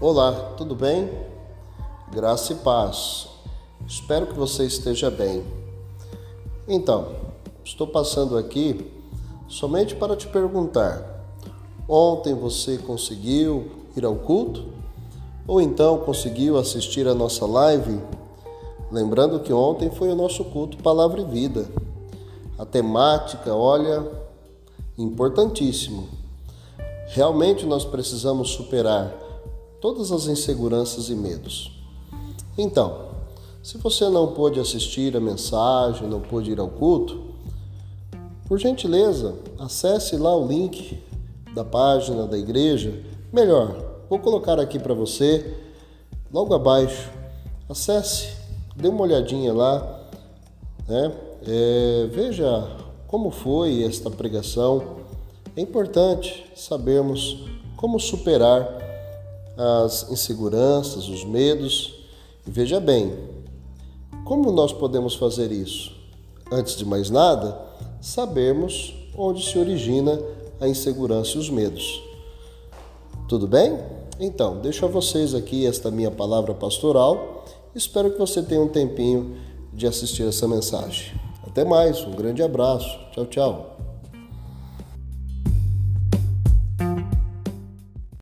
Olá, tudo bem? Graça e paz. Espero que você esteja bem. Então, estou passando aqui somente para te perguntar: ontem você conseguiu ir ao culto? Ou então conseguiu assistir a nossa live? Lembrando que ontem foi o nosso culto Palavra e Vida. A temática, olha, importantíssimo. Realmente nós precisamos superar todas as inseguranças e medos. Então, se você não pôde assistir a mensagem, não pôde ir ao culto, por gentileza, acesse lá o link da página da igreja. Melhor, vou colocar aqui para você, logo abaixo. Acesse, dê uma olhadinha lá, né? É, veja como foi esta pregação. É importante sabermos como superar as inseguranças, os medos. E veja bem, como nós podemos fazer isso? Antes de mais nada, sabermos onde se origina a insegurança e os medos. Tudo bem? Então, deixo a vocês aqui esta minha palavra pastoral. Espero que você tenha um tempinho de assistir essa mensagem. Até mais, um grande abraço. Tchau, tchau.